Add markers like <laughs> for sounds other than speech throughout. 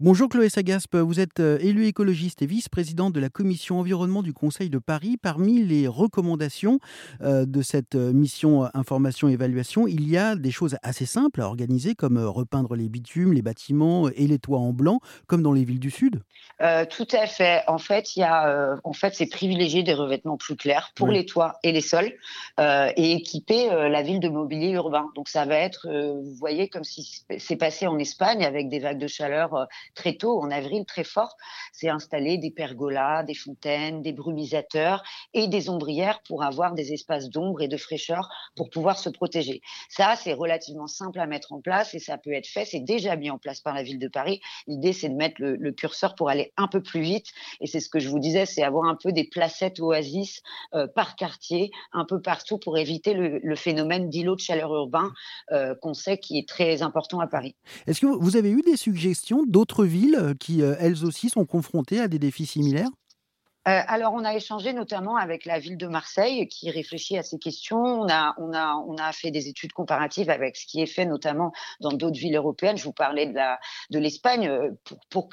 Bonjour Chloé Sagaspe, vous êtes euh, élue écologiste et vice-présidente de la commission environnement du Conseil de Paris. Parmi les recommandations euh, de cette euh, mission information-évaluation, il y a des choses assez simples à organiser comme repeindre les bitumes, les bâtiments et les toits en blanc, comme dans les villes du Sud. tout à fait. En fait, il y a, en fait, c'est privilégier des revêtements plus clairs pour les toits et les sols et équiper la ville de mobilier urbain. Donc ça va être, vous voyez, comme si c'est passé en Espagne avec des vagues de chaleur très tôt, en avril, très fort, c'est installer des pergolas, des fontaines, des brumisateurs et des ombrières pour avoir des espaces d'ombre et de fraîcheur pour pouvoir se protéger. Ça, c'est relativement simple à mettre en place et ça peut être fait. C'est déjà mis en place par la ville de Paris. L'idée, c'est de mettre le, curseur pour aller un peu plus vite. Et c'est ce que je vous disais, c'est avoir un peu des placettes oasis euh, par quartier, un peu partout pour éviter le, phénomène d'îlot de chaleur urbain euh, qu'on sait qui est très important à Paris. Est-ce que vous avez eu des suggestions d'autres villes qui, euh, elles aussi, sont confrontées à des défis similaires? Euh, alors, on a échangé notamment avec la ville de Marseille qui réfléchit à ces questions. On a, fait des études comparatives avec ce qui est fait notamment dans d'autres villes européennes. Je vous parlais de l'Espagne pour,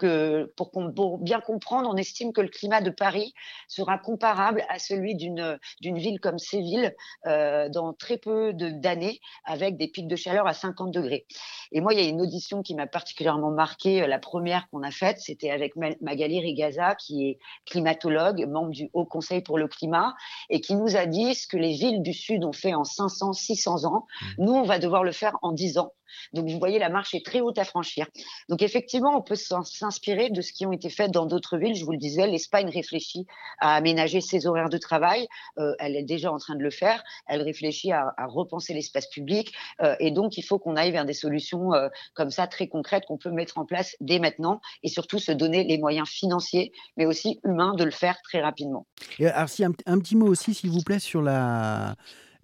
pour qu'on, bien comprendre, on estime que le climat de Paris sera comparable à celui d'une, ville comme Séville euh, dans très peu d'années avec des pics de chaleur à 50 degrés. Et moi, il y a une audition qui m'a particulièrement marquée. La première qu'on a faite, c'était avec Magali Rigaza, qui est climatologue membre du Haut Conseil pour le climat, et qui nous a dit ce que les villes du Sud ont fait en 500, 600 ans. Mmh. Nous, on va devoir le faire en 10 ans. Donc, vous voyez, la marche est très haute à franchir. Donc, effectivement, on peut s'inspirer de ce qui ont été fait dans d'autres villes. Je vous le disais, l'Espagne réfléchit à aménager ses horaires de travail. Euh, elle est déjà en train de le faire. Elle réfléchit à, repenser l'espace public. Euh, et donc, il faut qu'on aille vers des solutions euh, comme ça, très concrètes, qu'on peut mettre en place dès maintenant et surtout se donner les moyens financiers, mais aussi humains de le faire très rapidement. Et alors, si un, un petit mot aussi, s'il vous plaît, sur la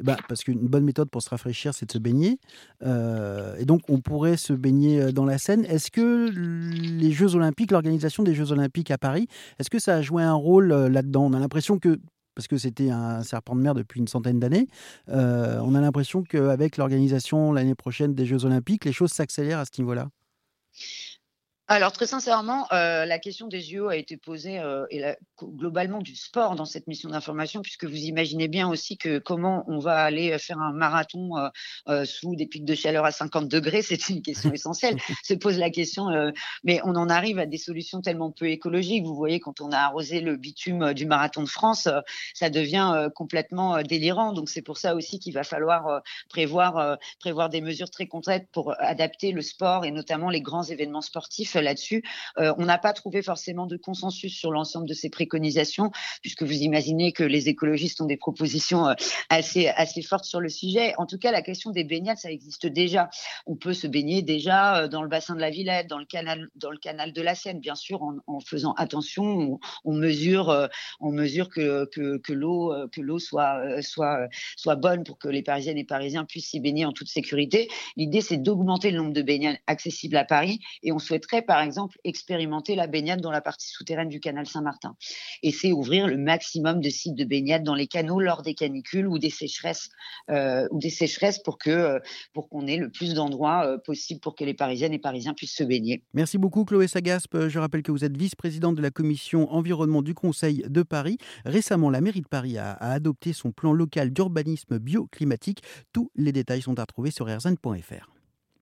bah, parce qu'une bonne méthode pour se rafraîchir, c'est de se baigner. Euh, et donc, on pourrait se baigner euh, dans la Seine. Est-ce que les Jeux Olympiques, l'organisation des Jeux Olympiques à Paris, est-ce que ça a joué un rôle euh, là-dedans? On a l'impression que parce que c'était un serpent de mer depuis une centaine d'années. on a l'impression qu'avec l'organisation l'année prochaine des Jeux Olympiques, les choses s'accélèrent à ce niveau-là? Alors très sincèrement, euh, la question des JO a été posée euh, et globalement du sport dans cette mission d'information, puisque vous imaginez bien aussi que comment on va aller faire un marathon euh, sous des pics de chaleur à 50 degrés, <laughs> c'est une question essentielle. Se pose la question, mais on en arrive à des solutions tellement peu écologiques. Vous voyez, quand on a arrosé le bitume du marathon de France, ça devient complètement délirant. Donc c'est pour ça aussi qu'il va falloir prévoir prévoir des mesures très concrètes pour adapter le sport et notamment les grands événements sportifs là-dessus. Euh, on n'a pas trouvé forcément de consensus sur l'ensemble de ces préconisations, puisque vous imaginez que les écologistes ont des propositions euh, assez, assez fortes sur le sujet. En tout cas, la question des baignades, ça existe déjà. On peut se baigner déjà euh, dans le bassin de la Villette, dans le canal, dans le canal de la Seine, bien sûr, en, faisant attention. On, mesure, on mesure que, que, l'eau, que l'eau soit, soit, soit bonne pour que les Parisiennes et Parisiens puissent s'y baigner en toute sécurité. L'idée, c'est d'augmenter le nombre de baignades accessibles à Paris, et on souhaiterait par exemple, expérimenter la baignade dans la partie souterraine du canal Saint-Martin. Et c'est ouvrir le maximum de sites de baignade dans les canaux lors des canicules ou des sécheresses, euh, ou des sécheresses pour que euh, pour qu'on ait le plus d'endroits euh, possible pour que les Parisiennes et Parisiens puissent se baigner. Merci beaucoup, Chloé Sagaspe. Je rappelle que vous êtes vice-présidente de la commission environnement du Conseil de Paris. Récemment, la mairie de Paris a, adopté son plan local d'urbanisme bioclimatique. Tous les détails sont à retrouver sur rzn.fr.